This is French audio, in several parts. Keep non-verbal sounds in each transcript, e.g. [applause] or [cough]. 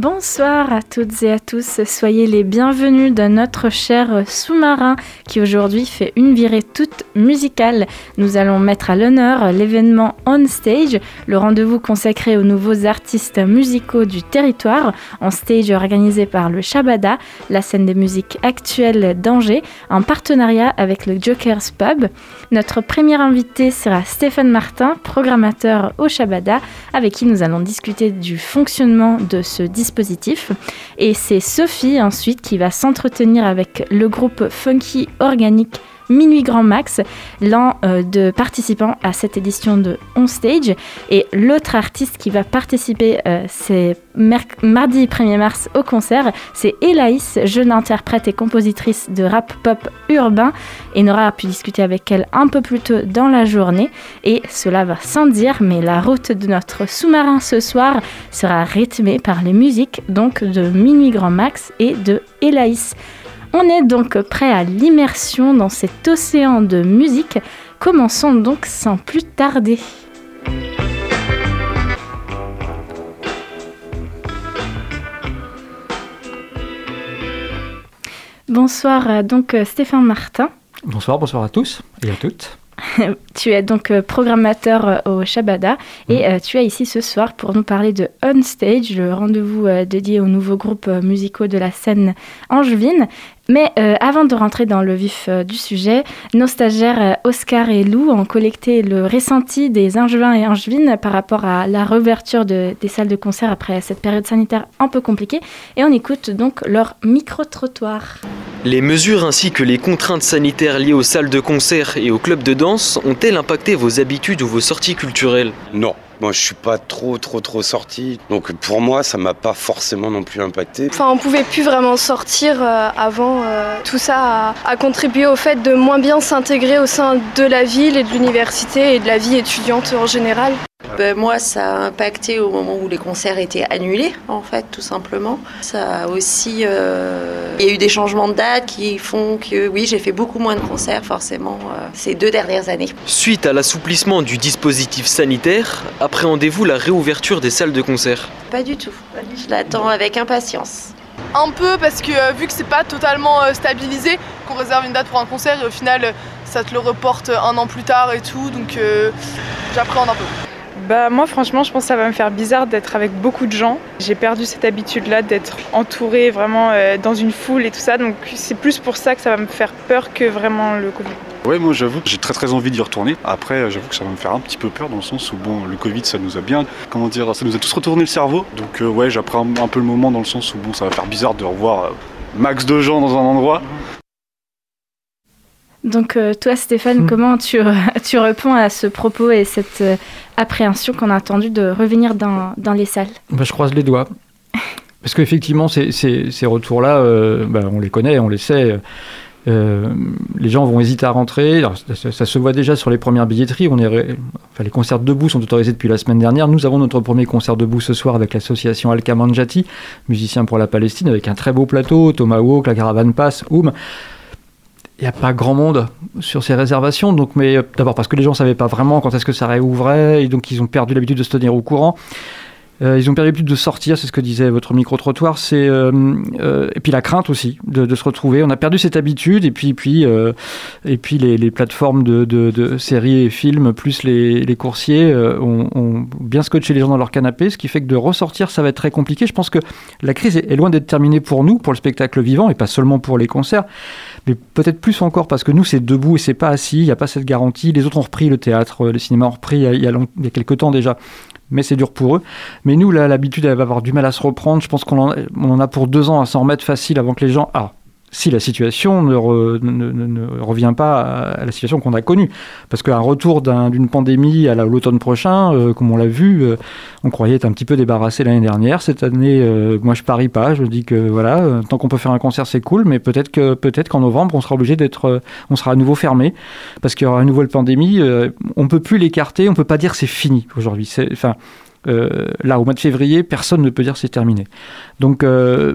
Bon, Bonsoir à toutes et à tous, soyez les bienvenus dans notre cher sous-marin qui aujourd'hui fait une virée toute musicale. Nous allons mettre à l'honneur l'événement On Stage, le rendez-vous consacré aux nouveaux artistes musicaux du territoire, en stage organisé par le Shabada, la scène des musiques actuelles d'Angers, en partenariat avec le Joker's Pub. Notre premier invité sera Stéphane Martin, programmateur au Shabada, avec qui nous allons discuter du fonctionnement de ce dispositif et c'est Sophie ensuite qui va s'entretenir avec le groupe Funky Organique Minuit Grand Max, l'un euh, de participants à cette édition de On Stage. Et l'autre artiste qui va participer, euh, c'est mardi 1er mars au concert, c'est Elaïs, jeune interprète et compositrice de rap pop urbain. Et Nora a pu discuter avec elle un peu plus tôt dans la journée. Et cela va sans dire, mais la route de notre sous-marin ce soir sera rythmée par les musiques donc de Minuit Grand Max et de Elaïs. On est donc prêt à l'immersion dans cet océan de musique. Commençons donc sans plus tarder. Bonsoir donc Stéphane Martin. Bonsoir, bonsoir à tous et à toutes. [laughs] tu es donc euh, programmateur euh, au Shabada et mm. euh, tu es ici ce soir pour nous parler de On Stage, le rendez-vous dédié aux nouveaux groupes musicaux de la scène angevine. Mais avant de rentrer dans le vif du sujet, nos stagiaires Oscar et Lou ont collecté le ressenti des Angevins et Angevines par rapport à la réouverture des salles de concert après cette période sanitaire un peu compliquée. Et on écoute donc leur micro-trottoir. Les mesures ainsi que les contraintes sanitaires liées aux salles de concert et aux clubs de danse ont-elles impacté vos habitudes ou vos sorties culturelles? Non. Moi, je suis pas trop, trop, trop sorti. Donc, pour moi, ça m'a pas forcément non plus impacté. Enfin, on pouvait plus vraiment sortir euh, avant. Euh, tout ça a, contribué au fait de moins bien s'intégrer au sein de la ville et de l'université et de la vie étudiante en général. Ben, moi, ça a impacté au moment où les concerts étaient annulés, en fait, tout simplement. Ça a aussi. Euh, il y a eu des changements de date qui font que, oui, j'ai fait beaucoup moins de concerts, forcément, euh, ces deux dernières années. Suite à l'assouplissement du dispositif sanitaire, appréhendez-vous la réouverture des salles de concert? Pas du tout. Je l'attends avec impatience. Un peu parce que euh, vu que c'est pas totalement stabilisé, qu'on réserve une date pour un concert et au final ça te le reporte un an plus tard et tout, donc j'appréhende un peu. Bah moi franchement je pense que ça va me faire bizarre d'être avec beaucoup de gens. J'ai perdu cette habitude là d'être entourée vraiment euh, dans une foule et tout ça donc c'est plus pour ça que ça va me faire peur que vraiment le Covid. Ouais moi j'avoue j'ai très très envie d'y retourner. Après j'avoue que ça va me faire un petit peu peur dans le sens où bon le Covid ça nous a bien comment dire ça nous a tous retourné le cerveau. Donc euh, ouais j'apprends un peu le moment dans le sens où bon ça va faire bizarre de revoir euh, max de gens dans un endroit. Donc toi Stéphane, hmm. comment tu, [laughs] tu réponds à ce propos et cette appréhension qu'on a attendu de revenir dans, dans les salles? Bah, Je croise les doigts. [laughs] Parce qu'effectivement, ces, ces, ces retours-là, euh, bah, on les connaît, on les sait. Euh, les gens vont hésiter à rentrer. ça, se voit déjà sur les premières billetteries. On est, enfin, les concerts debout sont autorisés depuis la semaine dernière. Nous avons notre premier concert debout ce soir avec l'association Al Kamanjati, musicien pour la Palestine, avec un très beau plateau, Tomahawk, la caravane passe, Oum il n'y a pas grand monde sur ces réservations. Donc, mais euh, d'abord parce que les gens ne savaient pas vraiment quand est-ce que ça réouvrait, et donc ils ont perdu l'habitude de se tenir au courant. Euh, ils ont perdu plus de sortir, c'est ce que disait votre micro-trottoir. Euh, euh, et puis la crainte aussi de, se retrouver. On a perdu cette habitude et puis puis et puis les, plateformes de, séries et films plus les, coursiers ont, bien scotché les gens dans leur canapé, ce qui fait que de ressortir ça va être très compliqué. Je pense que la crise est, loin d'être terminée pour nous, pour le spectacle vivant et pas seulement pour les concerts, mais peut-être plus encore parce que nous c'est debout et c'est pas assis. Il n'y a pas cette garantie. Les autres ont repris le théâtre, le cinéma ont repris il y a, il y a quelques temps déjà mais c'est dur pour eux. Mais nous, là, l'habitude, elle va avoir du mal à se reprendre. Je pense qu'on en, a pour deux ans à s'en remettre facile avant que les gens. Ah, si la situation ne, ne, revient pas à, la situation qu'on a connue. Parce qu'un retour d'une pandémie à l'automne prochain, euh, comme on l'a vu, euh, on croyait être un petit peu débarrassé l'année dernière. Cette année, euh, moi je parie pas. Je dis que voilà, tant qu'on peut faire un concert, c'est cool, mais peut-être que peut-être qu'en novembre, on sera obligé d'être, on sera à nouveau fermé parce qu'il y aura une nouvelle pandémie. on peut plus l'écarter. On peut pas dire c'est fini aujourd'hui. Enfin, euh, là, au mois de février, personne ne peut dire c'est terminé. Donc, euh,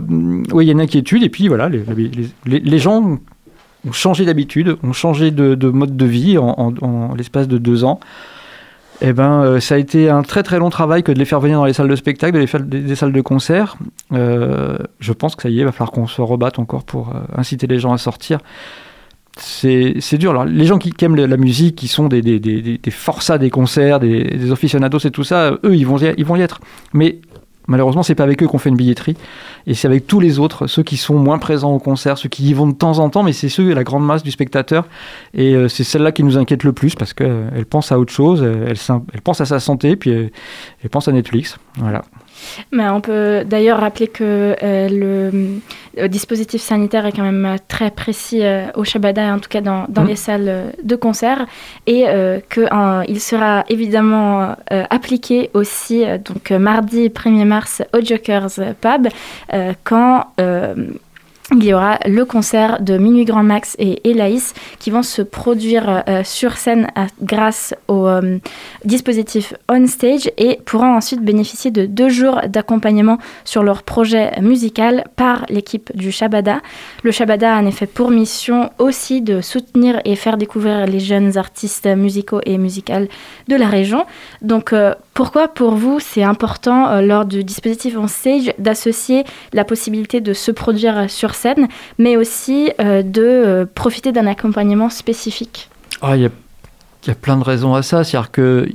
oui, il y a une inquiétude. Et puis, voilà, les, gens ont changé d'habitude, ont changé de, mode de vie en, l'espace de deux ans. Eh ben, euh, ça a été un très très long travail que de les faire venir dans les salles de spectacle, de les faire des, salles de concert. je pense que ça y est, il va falloir qu'on se rebatte encore pour inciter les gens à sortir c'est dur. Les gens qui, aiment la musique, qui sont des, forçats des concerts, des, des aficionados et tout ça, eux, ils vont, y, vont y être. Mais malheureusement, c'est pas avec eux qu'on fait une billetterie. Et c'est avec tous les autres, ceux qui sont moins présents au concert, ceux qui y vont de temps en temps, mais c'est ceux, la grande masse du spectateur. Et euh, c'est celle-là qui nous inquiète le plus parce qu'elle pense à autre chose, elle, elle, pense à sa santé, puis elle, elle pense à Netflix. Voilà. Mais on peut d'ailleurs rappeler que euh, le, dispositif sanitaire est quand même très précis euh, au Shabada, en tout cas dans, dans mmh. les salles de concert, et euh, qu'il sera évidemment appliqué aussi donc mardi 1er mars au Jokers Pub quand il y aura le concert de Minuit Grand Max et Elaïs qui vont se produire euh, sur scène grâce au euh, dispositif On Stage et pourront ensuite bénéficier de deux jours d'accompagnement sur leur projet musical par l'équipe du Shabada. Le Shabada a en effet pour mission aussi de soutenir et faire découvrir les jeunes artistes musicaux et musicales de la région. Donc euh, pourquoi pour vous c'est important lors du dispositif On Stage d'associer la possibilité de se produire sur scène, mais aussi euh, de euh, profiter d'un accompagnement spécifique ah, Il y, a, plein de raisons à ça. C'est-à-dire que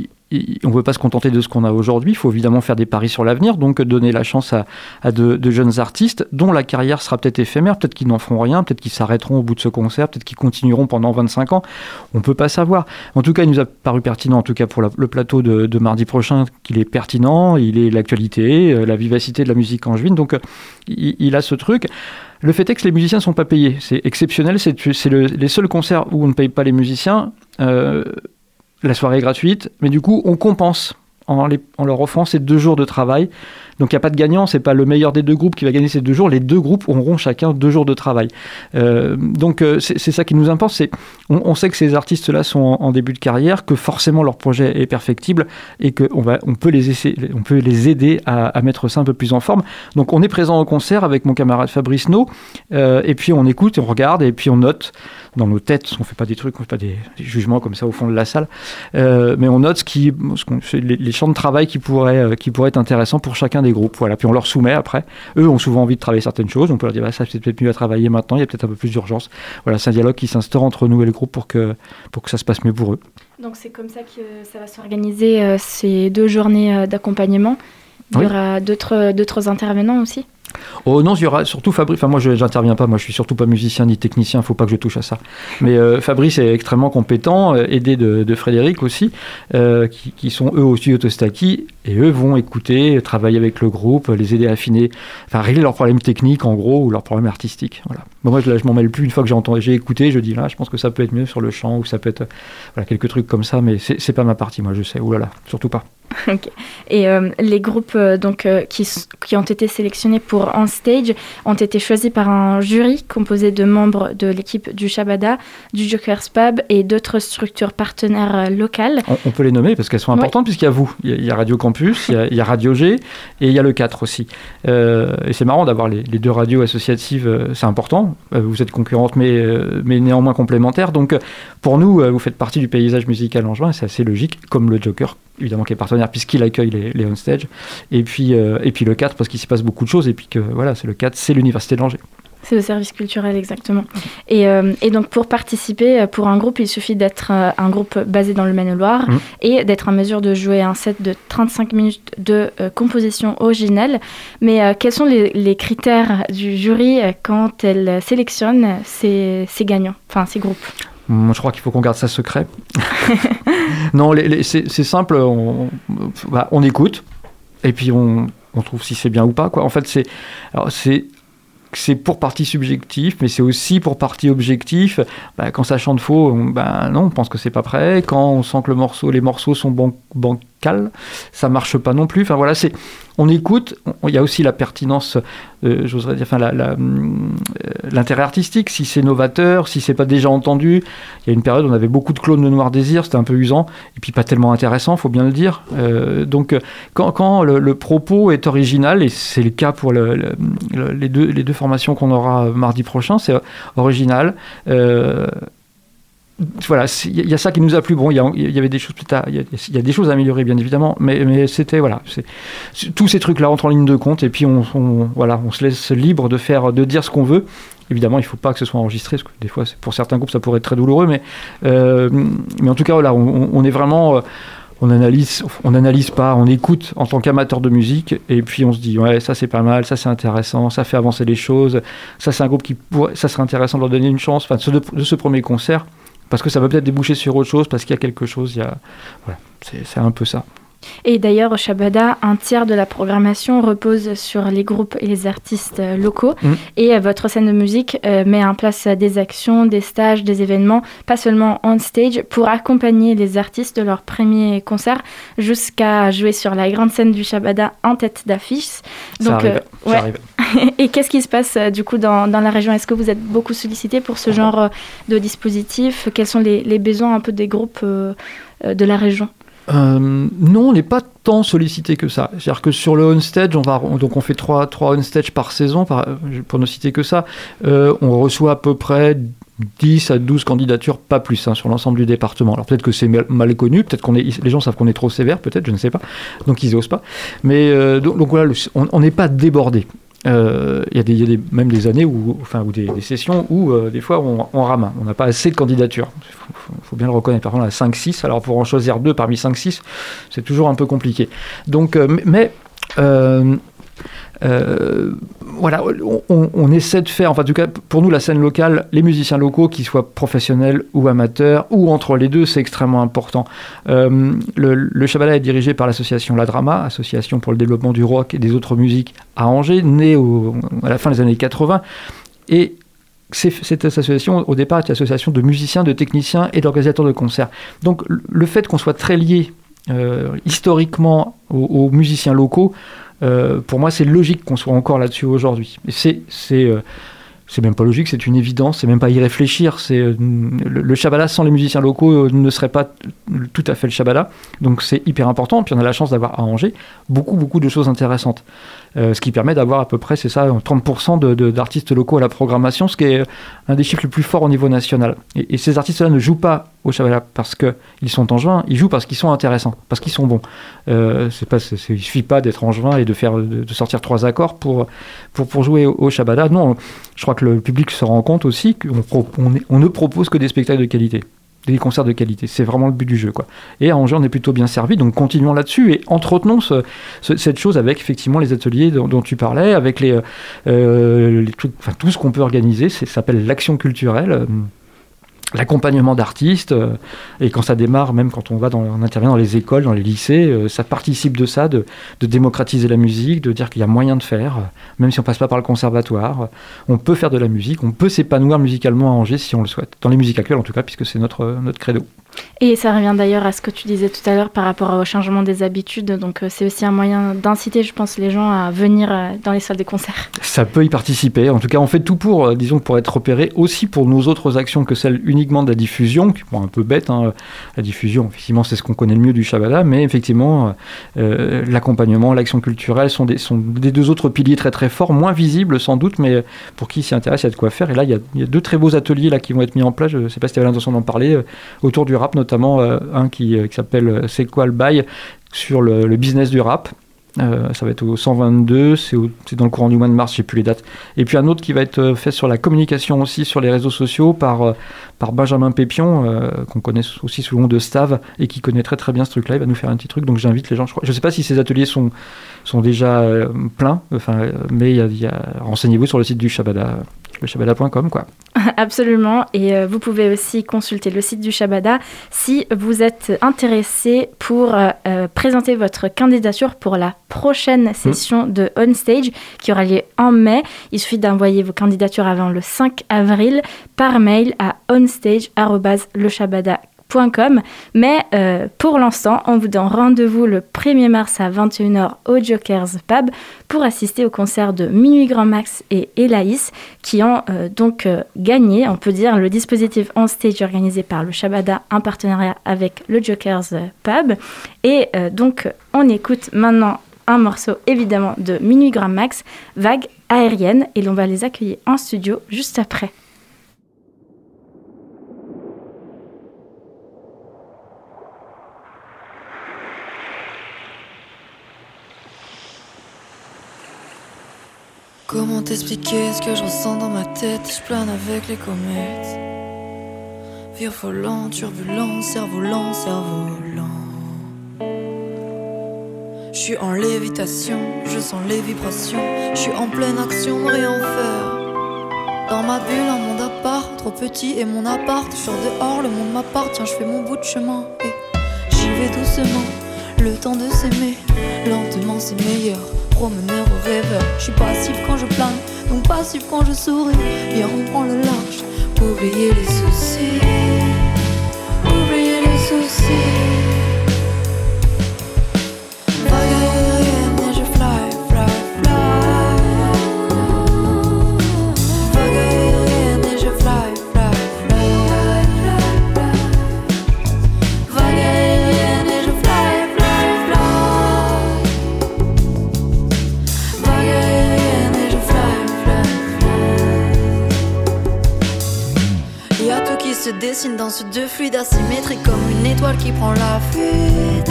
on ne peut pas se contenter de ce qu'on a aujourd'hui. Il faut évidemment faire des paris sur l'avenir, donc donner la chance à, de, jeunes artistes dont la carrière sera peut-être éphémère, peut-être qu'ils n'en feront rien, peut-être qu'ils s'arrêteront au bout de ce concert, peut-être qu'ils continueront pendant 25 ans. On ne peut pas savoir. En tout cas, il nous a paru pertinent, en tout cas pour le plateau de, mardi prochain, qu'il est pertinent, il est l'actualité, euh, la vivacité de la musique en juin. Donc, il a ce truc. Le fait est que les musiciens ne sont pas payés. C'est exceptionnel. C'est les seuls concerts où on ne paye pas les musiciens. Euh, la soirée est gratuite, mais du coup, on compense en, en leur offrant ces deux jours de travail. Donc il n'y a pas de gagnant, c'est pas le meilleur des deux groupes qui va gagner ces deux jours. Les deux groupes auront chacun deux jours de travail. Euh, donc euh, c'est ça qui nous importe. On, sait que ces artistes-là sont en, début de carrière, que forcément leur projet est perfectible et qu'on on peut les peut les aider à, mettre ça un peu plus en forme. Donc on est présent au concert avec mon camarade Fabrice No, euh, et puis on écoute, on regarde et puis on note dans nos têtes. On fait pas des trucs, on fait pas des, jugements comme ça au fond de la salle, mais on note ce qui, ce les, les, champs de travail qui pourraient, qui pourraient être intéressants pour chacun des groupes. Voilà. Puis on leur soumet après. Eux ont souvent envie de travailler certaines choses. On peut leur dire, bah, ça c'est peut-être mieux à travailler maintenant, il y a peut-être un peu plus d'urgence. Voilà, c'est un dialogue qui s'instaure entre nous et le groupe pour que, pour que ça se passe mieux pour eux. Donc c'est comme ça que ça va s'organiser euh, ces deux journées euh, d'accompagnement. Il y aura d'autres intervenants aussi? Oh non, il y aura surtout Fabrice. Enfin, moi, je pas. Moi, je suis surtout pas musicien ni technicien. Il faut pas que je touche à ça. Mais euh, Fabrice est extrêmement compétent, euh, aidé de, Frédéric aussi, euh, qui, sont eux aussi autostaki. Et eux vont écouter, travailler avec le groupe, les aider à affiner, enfin, régler leurs problèmes techniques, en gros, ou leurs problèmes artistiques. Voilà. moi, je, je m'en mêle plus. Une fois que j'ai j'ai écouté, je dis là, je pense que ça peut être mieux sur le chant, ou ça peut être. Quelques trucs comme ça. Mais c'est pas ma partie, moi, je sais. Ouh là là, surtout pas. [laughs] Et euh, les groupes euh, donc, euh, qui, qui, ont été sélectionnés pour On Stage ont été choisis par un jury composé de membres de l'équipe du Shabada, du Joker's Pub et d'autres structures partenaires locales. On, peut les nommer parce qu'elles sont importantes puisqu'il y a vous, il y a, Radio Campus, il y a, Radio G et il y a le 4 aussi. et c'est marrant d'avoir les, deux radios associatives, c'est important. vous êtes concurrentes mais, mais néanmoins complémentaires. Donc pour nous, vous faites partie du paysage musical en juin, c'est assez logique, comme le Joker évidemment qui est partenaire puisqu'il accueille les, les on-stage. Et puis, euh, et puis le 4 parce qu'il s'y passe beaucoup de choses et puis que voilà, c'est le 4, c'est l'université d'Angers. C'est le service culturel, exactement. Et, euh, et, donc, pour participer, euh, pour un groupe, il suffit d'être un groupe basé dans le Maine-et-Loire mmh. et d'être en mesure de jouer un set de 35 minutes de composition originelle. Mais quels sont les, les, critères du jury quand elle sélectionne ces, ces gagnants, enfin ces groupes? Je crois qu'il faut qu'on garde ça secret. [laughs] non, c'est simple. On, bah, on, écoute et puis on, on trouve si c'est bien ou pas. Quoi. En fait, c'est c'est pour partie subjectif, mais c'est aussi pour partie objectif. Bah, quand ça chante faux, on, bah, non, on pense que c'est pas prêt. Quand on sent que le morceau, les morceaux sont bon, bancals, ça marche pas non plus. Enfin voilà, c'est on écoute. Il y a aussi la pertinence, euh, j'oserais dire, enfin euh, l'intérêt artistique. Si c'est novateur, si c'est pas déjà entendu. Il y a une période où on avait beaucoup de clones de Noir Désir, c'était un peu usant et puis pas tellement intéressant, faut bien le dire. Euh, donc quand, le, propos est original et c'est le cas pour les deux formations qu'on aura mardi prochain, c'est original voilà, il y a ça qui nous a plu. Bon, il y, avait des choses plus tard, il y, a des choses à améliorer bien évidemment, mais, c'était voilà, tous ces trucs-là entrent en ligne de compte et puis on, voilà, on se laisse libre de faire, de dire ce qu'on veut. Évidemment, il ne faut pas que ce soit enregistré, parce que des fois, pour certains groupes, ça pourrait être très douloureux, mais, euh, mais en tout cas, voilà, on, est vraiment, euh, on analyse, on analyse pas, on écoute en tant qu'amateur de musique, et puis on se dit, ouais, ça c'est pas mal, ça c'est intéressant, ça fait avancer les choses, ça c'est un groupe qui pourrait, ça serait intéressant de leur donner une chance, enfin, de ce premier concert parce que ça va peut-être déboucher sur autre chose, parce qu'il y a quelque chose, il y a... voilà, c'est un peu ça. Et d'ailleurs, au Shabada, un tiers de la programmation repose sur les groupes et les artistes euh, locaux. Mm. Et euh, votre scène de musique euh, met en place des actions, des stages, des événements, pas seulement on stage, pour accompagner les artistes de leur premier concert jusqu'à jouer sur la grande scène du Shabada en tête d'affiche. Donc, ça [laughs] et qu'est-ce qui se passe du coup dans, dans la région? Est-ce que vous êtes beaucoup sollicité pour ce genre de dispositif? Quels sont les, les, besoins un peu des groupes de la région? Euh, non, on n'est pas tant sollicité que ça. C'est-à-dire que sur le on-stage, on, donc on fait 3, 3 on-stage par saison, pour ne citer que ça. Euh, on reçoit à peu près 10 à 12 candidatures, pas plus, hein, sur l'ensemble du département. Alors peut-être que c'est mal, connu, peut-être qu'on est, les gens savent qu'on est trop sévère, peut-être, je ne sais pas, donc ils n'osent pas. Mais euh, donc, voilà, on n'est pas débordé. Euh, il y, a des, même des années où, enfin, ou des, sessions où euh, des fois on, on rame, on n'a pas assez de candidatures. Il faut, bien le reconnaître. Par exemple, à 5-6, alors pour en choisir deux parmi 5-6, c'est toujours un peu compliqué. Donc, euh, mais euh, voilà, on, essaie de faire, enfin en tout cas pour nous la scène locale, les musiciens locaux, qu'ils soient professionnels ou amateurs, ou entre les deux, c'est extrêmement important. Euh, le, le est dirigé par l'association La Drama, association pour le développement du rock et des autres musiques à Angers, née à la fin des années 80. Et cette association, au départ, est une association de musiciens, de techniciens et d'organisateurs de concerts. Donc le fait qu'on soit très lié euh, historiquement aux musiciens locaux, euh, pour moi, c'est logique qu'on soit encore là-dessus aujourd'hui. C'est euh, c'est même pas logique, c'est une évidence, c'est même pas y réfléchir. Euh, le, le sans les musiciens locaux ne serait pas tout à fait le Shabala. Donc c'est hyper important. Puis on a la chance d'avoir à Angers beaucoup beaucoup de choses intéressantes. Euh, ce qui permet d'avoir à peu près, c'est ça, 30% d'artistes locaux à la programmation, ce qui est un des chiffres les plus forts au niveau national. Et, ces artistes-là ne jouent pas au Chabala parce qu'ils sont en juin, ils jouent parce qu'ils sont intéressants, parce qu'ils sont bons. Euh, pas, il suffit pas d'être en juin et de, faire, de, sortir trois accords pour, pour, pour jouer au, au Non, je crois que le public se rend compte aussi qu'on on ne propose que des spectacles de qualité des concerts de qualité. C'est vraiment le but du jeu. Quoi. Et à Angers, on est plutôt bien servi, donc continuons là-dessus et entretenons cette chose avec effectivement les ateliers dont, tu parlais, avec les, euh, les trucs, tout ce qu'on peut organiser. Ça s'appelle l'action culturelle l'accompagnement d'artistes euh, et quand ça démarre même quand on va dans, on intervient dans les écoles dans les lycées euh, ça participe de ça de, démocratiser la musique de dire qu'il y a moyen de faire même si on passe pas par le conservatoire on peut faire de la musique on peut s'épanouir musicalement à Angers si on le souhaite dans les musiques actuelles en tout cas puisque c'est notre notre credo et ça revient d'ailleurs à ce que tu disais tout à l'heure par rapport au changement des habitudes. Donc euh, c'est aussi un moyen d'inciter, je pense, les gens à venir euh, dans les salles des concerts. Ça peut y participer. En tout cas, on fait tout pour, euh, disons, pour être repéré aussi pour nos autres actions que celles uniquement de la diffusion, qui sont un peu bête. Hein. La diffusion, effectivement, c'est ce qu'on connaît le mieux du Shabada, mais effectivement, l'accompagnement, l'action culturelle sont des, sont des deux autres piliers très très forts, moins visibles sans doute, mais pour qui s'y intéresse, il y a de quoi faire. Et là, il y, a, y a deux très beaux ateliers là qui vont être mis en place. Je ne sais pas si tu avais l'intention d'en parler autour du rap notamment euh, un qui, euh, s'appelle euh, C'est quoi le bail sur le, business du rap. ça va être au 122, c'est dans le courant du mois de mars, je sais plus les dates. Et puis un autre qui va être fait sur la communication aussi sur les réseaux sociaux par, par Benjamin Pépion, qu'on connaît aussi sous le nom de Stav, et qui connaît très très bien ce truc-là. Il va nous faire un petit truc, donc j'invite les gens. Je ne sais pas si ces ateliers sont, sont déjà pleins, enfin, mais y a, renseignez-vous sur le site du Shabada le shabada.com quoi. [laughs] Absolument. Et euh, vous pouvez aussi consulter le site du Shabada si vous êtes intéressé pour euh, euh, présenter votre candidature pour la prochaine Mmh. session de On Stage qui aura lieu en mai. Il suffit d'envoyer vos candidatures avant le 5 avril par mail à Mais euh, pour l'instant, on vous donne rendez-vous le 1er mars à 21h au Jokers Pub pour assister au concert de Minuit Grand Max et Elaïs qui ont euh, donc euh, gagné, on peut dire, le dispositif On Stage organisé par le Shabada en partenariat avec le Jokers Pub. Et donc, on écoute maintenant un morceau évidemment de Minuit Grand Max, Vague aérienne, et l'on va les accueillir en studio juste après. Comment t'expliquer ce que je ressens dans ma tête? Je plane avec les comètes. Virevolant, turbulent, cerf-volant, cerf-volant. Je suis en lévitation, je sens les vibrations. Je suis en pleine action, rien faire. Dans ma bulle, un monde à part, trop petit et mon appart. Sors dehors, le monde m'appartient, je fais mon bout de chemin. Et j'y vais doucement, le temps de s'aimer. Lentement, c'est meilleur. Promeneur je suis passif quand je plane, donc passif quand je souris. Viens, on prend le large, oublier les soucis. Oublier les soucis. Se dessine dans ce deux fluides asymétriques comme une étoile qui prend la fuite.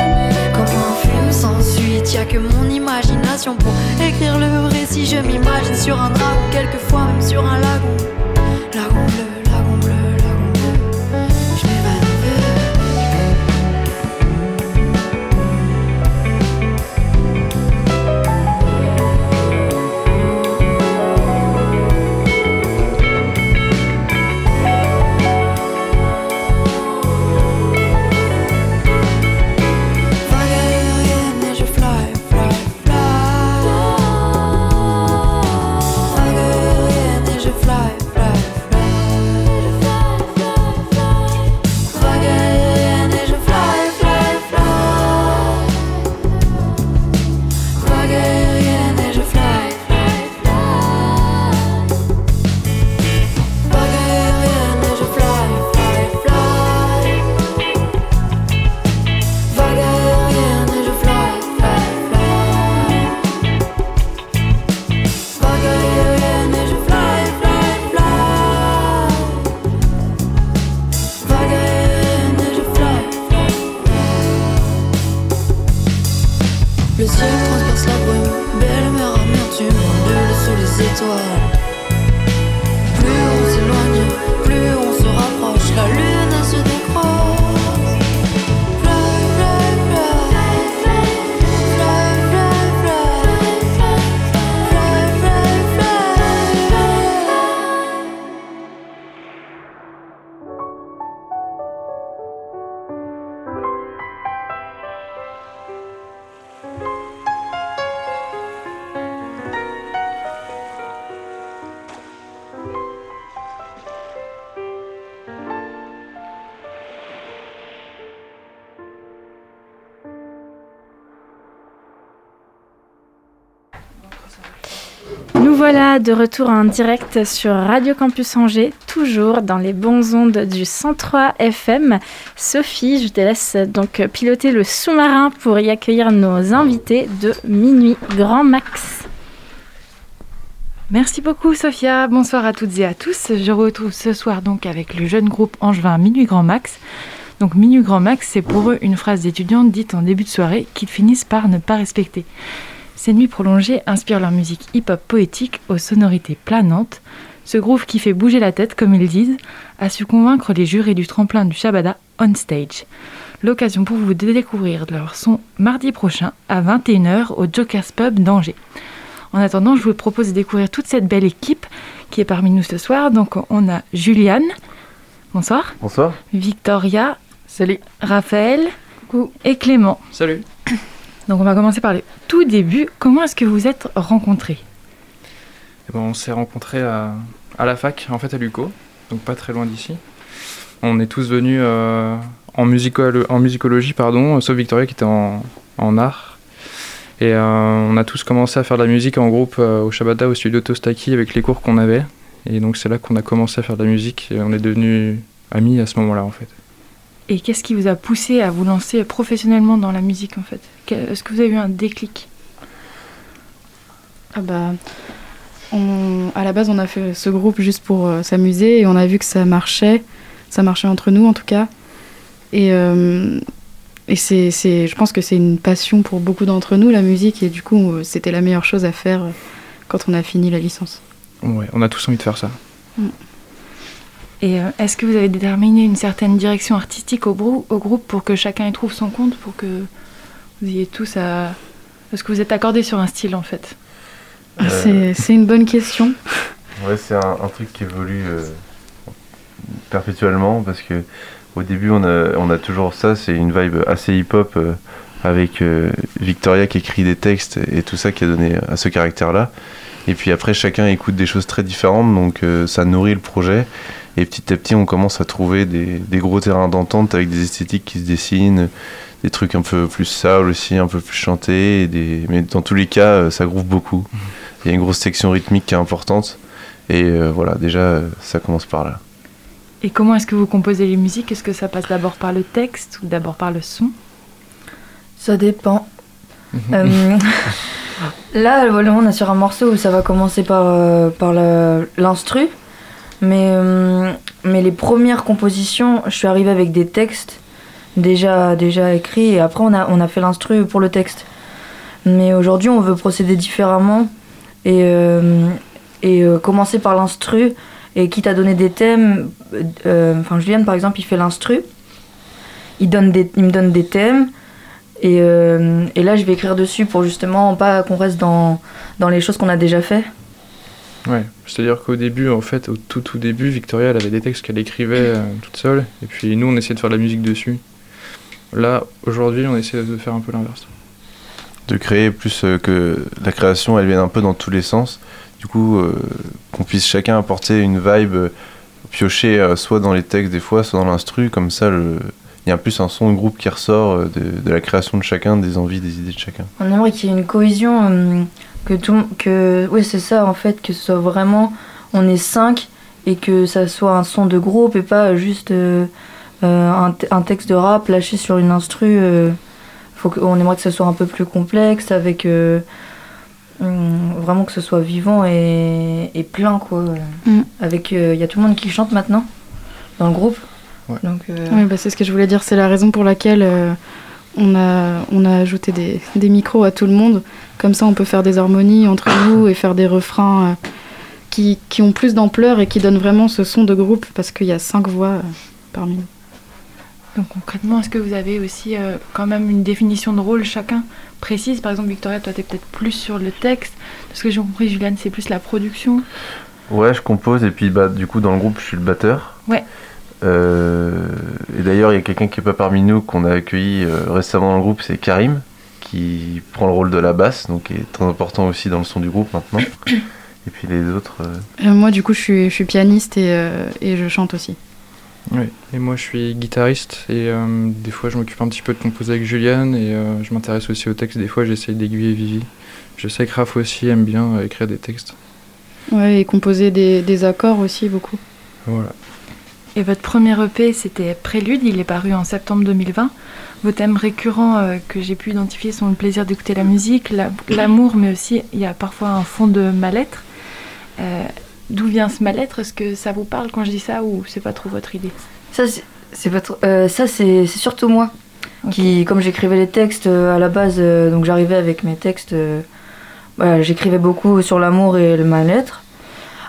Comme un film sans suite, y a que mon imagination pour écrire le récit. Je m'imagine sur un dragon, quelquefois même sur un lagon. Voilà de retour en direct sur Radio Campus Angers, toujours dans les bons ondes du 103 FM. Sophie, je te laisse donc piloter le sous-marin pour y accueillir nos invités de Minuit Grand Max. Merci beaucoup Sophia, bonsoir à toutes et à tous. Je retrouve ce soir donc avec le jeune groupe Angevin Minuit Grand Max. Donc Minuit Grand Max, c'est pour eux une phrase d'étudiante dite en début de soirée qu'ils finissent par ne pas respecter. Ces nuits prolongées inspirent leur musique hip-hop poétique aux sonorités planantes. Ce groove qui fait bouger la tête, comme ils disent, a su convaincre les jurés du tremplin du Shabada on stage. L'occasion pour vous de découvrir leur son mardi prochain à 21h au Joker's Pub d'Angers. En attendant, je vous propose de découvrir toute cette belle équipe qui est parmi nous ce soir. Donc, on a Juliane. Bonsoir. Bonsoir. Victoria. Salut. Raphaël. Et Clément. Salut. Donc, on va commencer par le tout début. Comment est-ce que vous êtes rencontrés? Eh ben, On s'est rencontrés à, la fac, en fait à l'UCO, donc pas très loin d'ici. On est tous venus euh, en, en musicologie, pardon, sauf Victoria qui était en, en art. Et euh, on a tous commencé à faire de la musique en groupe euh, au Shabada, au studio Tostaki, avec les cours qu'on avait. Et donc c'est là qu'on a commencé à faire de la musique et on est devenus amis à ce moment-là en fait. Et qu'est-ce qui vous a poussé à vous lancer professionnellement dans la musique en fait? Est-ce que vous avez eu un déclic? Ah bah, À la base on a fait ce groupe juste pour euh, s'amuser et on a vu que ça marchait, ça marchait entre nous en tout cas. Et et c'est, je pense que c'est une passion pour beaucoup d'entre nous, la musique, et du coup, euh, c'était la meilleure chose à faire euh, quand on a fini la licence. Ouais, on a tous envie de faire ça. Mm. Et euh, est-ce que vous avez déterminé une certaine direction artistique au, au, groupe pour que chacun y trouve son compte, pour que vous ayez tous à... Est-ce que vous êtes accordés sur un style en fait ah, c'est, une bonne question. [laughs] Ouais, c'est un, un truc qui évolue perpétuellement parce que au début, on a, on a toujours ça, c'est une vibe assez hip-hop euh, avec euh, Victoria qui écrit des textes et tout ça qui a donné à ce caractère-là. Et puis après, chacun écoute des choses très différentes, donc euh, ça nourrit le projet. Et petit à petit, on commence à trouver des, des gros terrains d'entente avec des esthétiques qui se dessinent, des trucs un peu plus soul aussi, un peu plus chantés. Des... Mais dans tous les cas, ça groove beaucoup. Il y a une grosse section rythmique qui est importante. Et voilà, déjà, ça commence par là. Et comment est-ce que vous composez les musiques? Est-ce que ça passe d'abord par le texte ou d'abord par le son? Ça dépend. euh, [laughs] là, on est sur un morceau où ça va commencer par, euh, par l'instru. Mais, euh, mais les premières compositions, je suis arrivée avec des textes déjà, déjà écrits et après on a, on a fait l'instru pour le texte. Mais aujourd'hui, on veut procéder différemment et, euh, et commencer par l'instru et qui t'a donné des thèmes. Euh, enfin, Julien, par exemple, il fait l'instru. Il, donne il me donne des thèmes. Et, euh, et, là, je vais écrire dessus pour justement pas qu'on reste dans, dans les choses qu'on a déjà fait. Ouais, c'est-à-dire qu'au début, en fait, au tout tout début, Victoria, elle avait des textes qu'elle écrivait euh, toute seule, et puis nous, on essayait de faire de la musique dessus. Là, aujourd'hui, on essaie de faire un peu l'inverse. De créer plus que la création, elle vienne un peu dans tous les sens, du coup, euh, qu'on puisse chacun apporter une vibe euh, piocher euh, soit dans les textes des fois, soit dans l'instru, comme ça il y a plus un son de groupe qui ressort de, la création de chacun, des envies, des idées de chacun. On aimerait qu'il y ait une cohésion, que tout, que, oui c'est ça en fait, que ce soit vraiment, on est cinq et que ça soit un son de groupe et pas juste un, un, texte de rap lâché sur une instru. faut on aimerait que ça soit un peu plus complexe avec Hum, vraiment que ce soit vivant et, plein quoi. Mm. Avec il euh, y a tout le monde qui chante maintenant dans le groupe. Donc euh, bah, c'est ce que je voulais dire, c'est la raison pour laquelle euh, on a on a ajouté des, des, micros à tout le monde. Comme ça on peut faire des harmonies entre nous et faire des refrains qui, qui, ont plus d'ampleur et qui donnent vraiment ce son de groupe parce qu'il y a cinq voix parmi nous. Donc concrètement, est-ce que vous avez aussi quand même une définition de rôle chacun précise? Par exemple, Victoria, toi, tu es peut-être plus sur le texte. Parce que j'ai compris, Juliane, c'est plus la production. Ouais, je compose. Et puis, bah, du coup, dans le groupe, je suis le batteur. Ouais. Euh, et d'ailleurs, il y a quelqu'un qui est pas parmi nous, qu'on a accueilli euh, récemment dans le groupe, c'est Karim, qui prend le rôle de la basse, donc qui est très important aussi dans le son du groupe maintenant. [coughs] et puis les autres. Euh, moi, du coup, je suis, je suis pianiste et, et je chante aussi. Oui, et moi je suis guitariste et euh, des fois je m'occupe un petit peu de composer avec Juliane et euh, je m'intéresse aussi aux textes. Des fois j'essaye d'aiguiller Vivi. Je sais que Raph aussi aime bien euh, écrire des textes. Ouais, et composer des, des, accords aussi beaucoup. Voilà. Et votre premier EP c'était Prélude, il est paru en septembre 2020. Vos thèmes récurrents que j'ai pu identifier sont le plaisir d'écouter la musique, l'amour, mais aussi il y a parfois un fond de mal-être. D'où vient ce mal-être? Est-ce que ça vous parle quand je dis ça ou c'est pas trop votre idée? Ça, c'est euh, ça c'est surtout moi. Qui, comme j'écrivais les textes euh, à la base, euh, donc j'arrivais avec mes textes, j'écrivais beaucoup sur l'amour et le mal-être.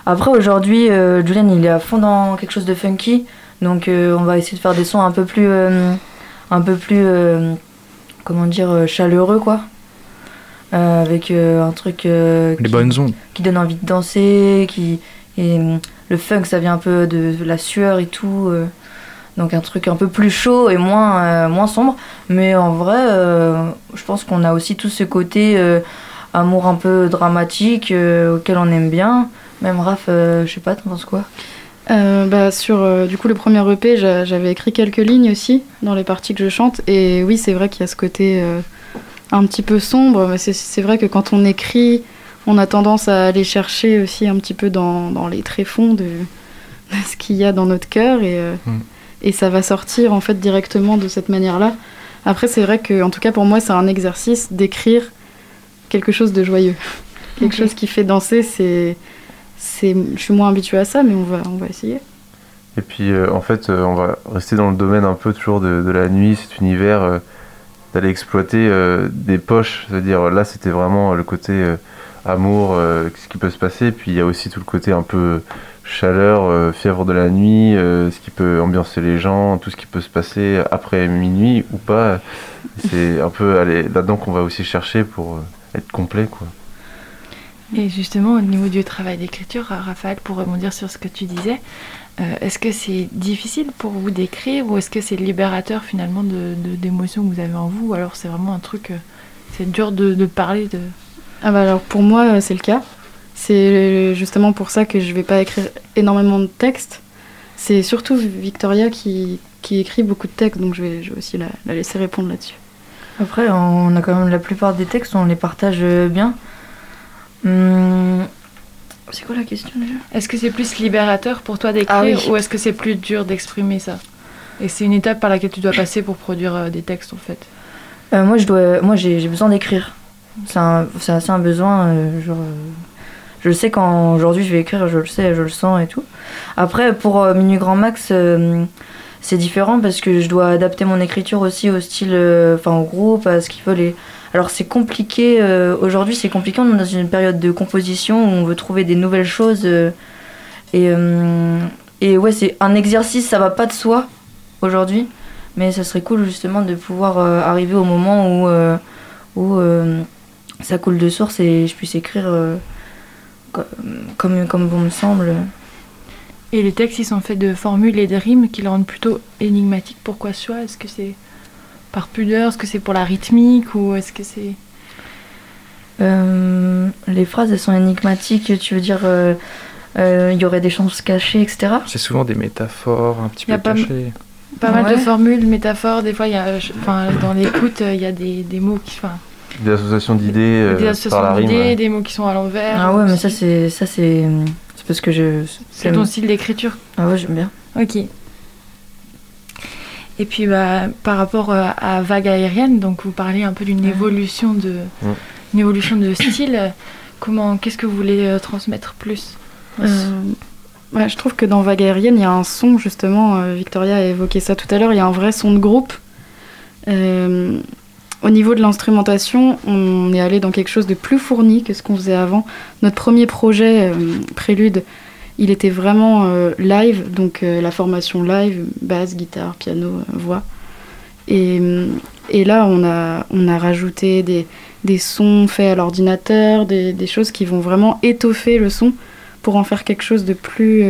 Après aujourd'hui, Julian il est à fond dans quelque chose de funky, donc on va essayer de faire des sons un peu plus, un peu plus, comment dire, chaleureux quoi. euh, avec euh, un truc euh, Les qui, bonnes ondes. qui donne envie de danser, qui et le funk ça vient un peu de, la sueur et tout, euh, donc un truc un peu plus chaud et moins euh, moins sombre. Mais en vrai, euh, je pense qu'on a aussi tout ce côté euh, amour un peu dramatique euh, auquel on aime bien. Même Raph, euh, je sais pas, t'en penses quoi Euh, bah, sur euh, du coup le premier EP, j'a- j'avais écrit quelques lignes aussi dans les parties que je chante. Et oui, c'est vrai qu'il y a ce côté euh, un petit peu sombre. Mais c'est- c'est vrai que quand on écrit, on a tendance à aller chercher aussi un petit peu dans, dans les tréfonds de, de ce qu'il y a dans notre cœur. Et, euh, Mm. et ça va sortir en fait directement de cette manière-là. Après, c'est vrai que, en tout cas pour moi, c'est un exercice d'écrire quelque chose de joyeux. [laughs] quelque chose qui fait danser, c'est. C'est- Je suis moins habituée à ça, mais on va, on va essayer. Et puis euh, en fait, euh, on va rester dans le domaine un peu toujours de, la nuit, cet univers, euh, d'aller exploiter des poches. C'est-à-dire là, c'était vraiment le côté amour, ce qui peut se passer. Puis il y a aussi tout le côté un peu chaleur, fièvre de la nuit, ce qui peut ambiancer les gens, tout ce qui peut se passer après minuit ou pas. C'est un peu aller là-dedans qu'on va aussi chercher pour être complet, quoi. Et justement, au niveau du travail d'écriture, euh, Raphaël, pour rebondir sur ce que tu disais, euh, est-ce que c'est difficile pour vous d'écrire ou est-ce que c'est libérateur finalement de, de- d'émotions que vous avez en vous ou alors c'est vraiment un truc, euh, c'est dur de, de parler de... Ah bah alors pour moi c'est le cas. C'est justement pour ça que je vais pas écrire énormément de textes. C'est surtout Victoria qui, qui écrit beaucoup de textes, donc je vais, je vais aussi la, la laisser répondre là-dessus. Après, on a quand même la plupart des textes, on les partage euh, bien. Hum, C'est quoi la question déjà? Est-ce que c'est plus libérateur pour toi d'écrire Ah oui. ou est-ce que c'est plus dur d'exprimer ça? Et c'est une étape par laquelle tu dois passer pour produire euh, des textes en fait. Euh, Moi, je dois, moi, j'ai besoin d'écrire. C'est un, un besoin. euh, genre, je le sais quand aujourd'hui je vais écrire, je le sais, je le sens et tout. Après, pour Minuit Grand Max, c'est différent parce que je dois adapter mon écriture aussi au style, enfin au groupe, à ce qu'ils veulent. Et... Alors c'est compliqué. euh, aujourd'hui, c'est compliqué. On est dans une période de composition où on veut trouver des nouvelles choses. euh, et, euh, et ouais, c'est un exercice, ça va pas de soi aujourd'hui. Mais ça serait cool justement de pouvoir arriver au moment où, où ça coule de source et je puisse écrire co- comme, comme bon me semble. Et les textes, ils sont faits de formules et de rimes qui le rendent plutôt énigmatique. Pourquoi choix Est-ce que c'est par pudeur Est-ce que c'est pour la rythmique Ou est-ce que c'est... Euh, les phrases elles sont énigmatiques, tu veux dire euh, euh, il y aurait des chances cachées, etc. C'est souvent des métaphores un petit peu pas cachées. Pas mal de formules, de métaphores. Des fois, il y a, je- dans l'écoute, il y a des, des mots qui... Enfin, Des associations d'idées euh, des par la associations rime. d'idées, des mots qui sont à l'envers. Ah ouais, mais ça c'est ça c'est c'est parce que je C'est ton style d'écriture. Ah ouais, j'aime bien. Ok. Et puis bah, par rapport euh, à Vague aérienne, donc vous parlez un peu d'une évolution de, une évolution de style. Comment, qu'est-ce que vous voulez euh, transmettre plus Euh, ouais, je trouve que dans Vague aérienne, il y a un son, justement, Victoria a évoqué ça tout à l'heure, il y a un vrai son de groupe. Euh, au niveau de l'instrumentation, on est allé dans quelque chose de plus fourni que ce qu'on faisait avant. Notre premier projet, euh, Prélude, il était vraiment euh, live, donc euh, la formation live, basse, guitare, piano, euh, voix. Et, et là, on a, on a rajouté des, des sons faits à l'ordinateur, des, des choses qui vont vraiment étoffer le son pour en faire quelque chose de plus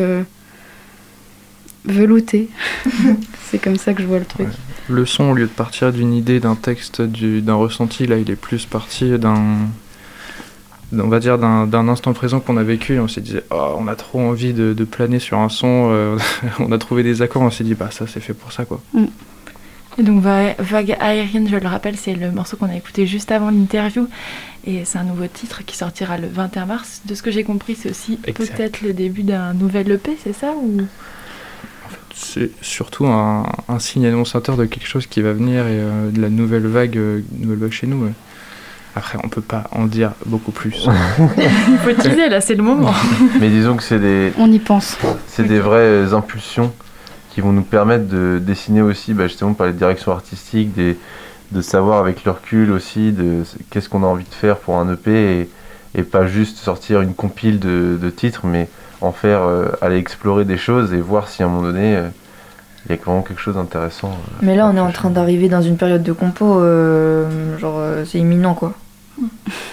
velouté. [laughs] C'est comme ça que je vois le truc. Le son, au lieu de partir d'une idée, d'un texte, du- d'un ressenti, là, il est plus parti d'un. On va dire d'un instant présent qu'on a vécu et on s'est dit Oh, on a trop envie de, de planer sur un son euh, [laughs] on a trouvé des accords on s'est dit bah ça c'est fait pour ça quoi Et donc Va- Vague aérienne, je le rappelle, c'est le morceau qu'on a écouté juste avant l'interview. Et c'est un nouveau titre qui sortira le 21 mars. De ce que j'ai compris, c'est aussi peut-être le début d'un nouvel EP, c'est ça ou... c'est surtout un, un signe annonciateur de quelque chose qui va venir et euh, de la nouvelle vague euh, nouvelle vague chez nous ouais. Après on peut pas en dire beaucoup plus [laughs] Il faut teaser, là, c'est le moment. [laughs] Mais disons que c'est des, On y pense. c'est des vraies euh, impulsions qui vont nous permettre de dessiner aussi, bah, justement par les directions artistiques, des, de savoir avec le recul aussi de qu'est-ce qu'on a envie de faire pour un EP et, et pas juste sortir une compile de, de titres, mais en faire, euh, aller explorer des choses et voir si à un moment donné euh, il y a vraiment quelque chose d'intéressant. Mais là, on est en train d'arriver dans une période de compo, euh, genre euh, c'est imminent quoi.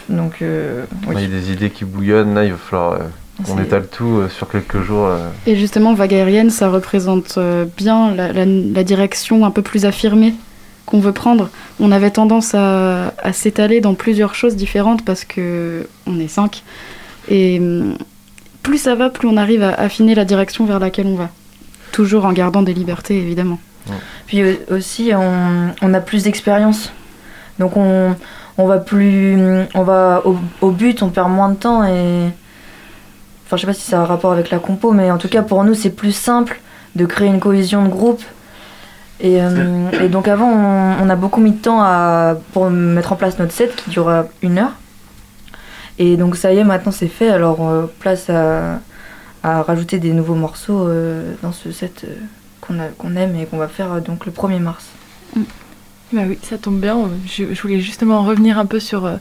Donc, euh, oui. Il y a des idées qui bouillonnent, là il va falloir euh, qu'on C'est- étale tout euh, sur quelques jours. euh. Et justement, vague aérienne, ça représente euh, bien la, la- la direction un peu plus affirmée qu'on veut prendre. On avait tendance à, à s'étaler dans plusieurs choses différentes parce que on est cinq. Et hum, plus ça va, plus on arrive à affiner la direction vers laquelle on va. Toujours en gardant des libertés, évidemment. Puis aussi, on, on a plus d'expérience. Donc on, on va plus. On va au, au but, on perd moins de temps et. Enfin, je sais pas si ça a un rapport avec la compo, mais en tout cas, pour nous, c'est plus simple de créer une cohésion de groupe. Et, euh, et donc avant, on, on a beaucoup mis de temps à, pour mettre en place notre set qui durera une heure. Et donc ça y est, maintenant c'est fait. Alors euh, place à, à rajouter des nouveaux morceaux euh, dans ce set euh, qu'on aime et qu'on va faire euh, donc le 1er mars. Bah oui, ça tombe bien. Je, voulais justement revenir un peu sur euh,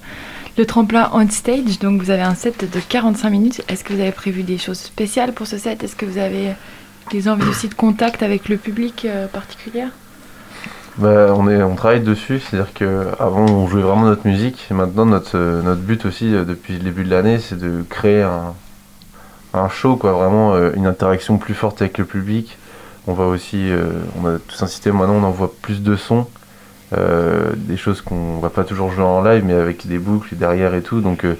le tremplin on stage. Donc vous avez un set de 45 minutes. Est-ce que vous avez prévu des choses spéciales pour ce set? Est-ce que vous avez des envies aussi de contact avec le public euh, particulière? Bah, on, est, on travaille dessus, c'est-à-dire qu'avant on jouait vraiment notre musique, et maintenant notre, euh, notre but aussi euh, depuis le début de l'année c'est de créer un, un show, quoi, vraiment une interaction plus forte avec le public. On va aussi, on a un système, maintenant on envoie plus de sons, euh, des choses qu'on va pas toujours jouer en live mais avec des boucles derrière et tout, donc euh,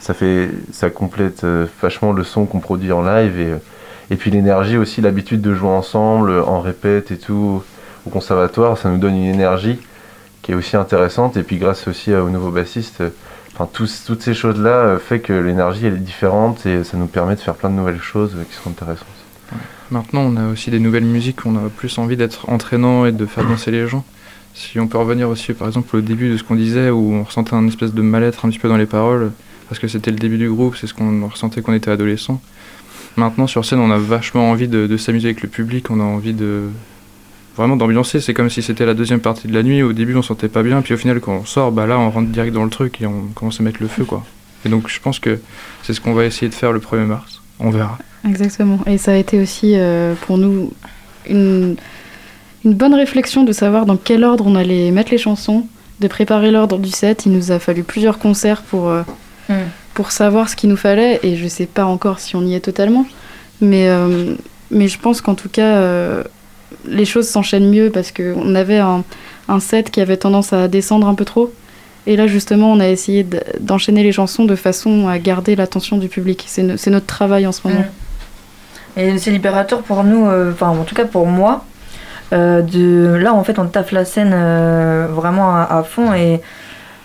ça fait, ça complète euh, vachement le son qu'on produit en live et, et puis l'énergie aussi, l'habitude de jouer ensemble, en répète et tout au conservatoire, ça nous donne une énergie qui est aussi intéressante. Et puis grâce aussi au nouveau bassiste, enfin tous- toutes ces choses-là euh, fait que l'énergie elle est différente et ça nous permet de faire plein de nouvelles choses qui sont intéressantes. Maintenant, on a aussi des nouvelles musiques, on a plus envie d'être entraînant et de faire danser les gens. Si on peut revenir aussi, par exemple, au début de ce qu'on disait, où on ressentait un espèce de mal-être un petit peu dans les paroles, parce que c'était le début du groupe, c'est ce qu'on ressentait quand on était adolescent. Maintenant, sur scène, on a vachement envie de, de s'amuser avec le public, on a envie de vraiment d'ambiancer. C'est comme si c'était la deuxième partie de la nuit. Au début, on sentait pas bien, puis au final, quand on sort, bah là, on rentre direct dans le truc et on commence à mettre le feu, quoi. Et donc, je pense que c'est ce qu'on va essayer de faire le 1er mars. On verra. Exactement. Et ça a été aussi euh, pour nous une, une bonne réflexion de savoir dans quel ordre on allait mettre les chansons, de préparer l'ordre du set. Il nous a fallu plusieurs concerts pour, euh, Mm. pour savoir ce qu'il nous fallait. Et je sais pas encore si on y est totalement. Mais, euh, mais je pense qu'en tout cas, euh, les choses s'enchaînent mieux parce qu'on avait un, un set qui avait tendance à descendre un peu trop. Et là, justement, on a essayé d'enchaîner les chansons de façon à garder l'attention du public. C'est no- c'est notre travail en ce moment. Et c'est libérateur pour nous, enfin en tout cas pour moi. Euh, de là en fait on taffe la scène euh, vraiment à, fond et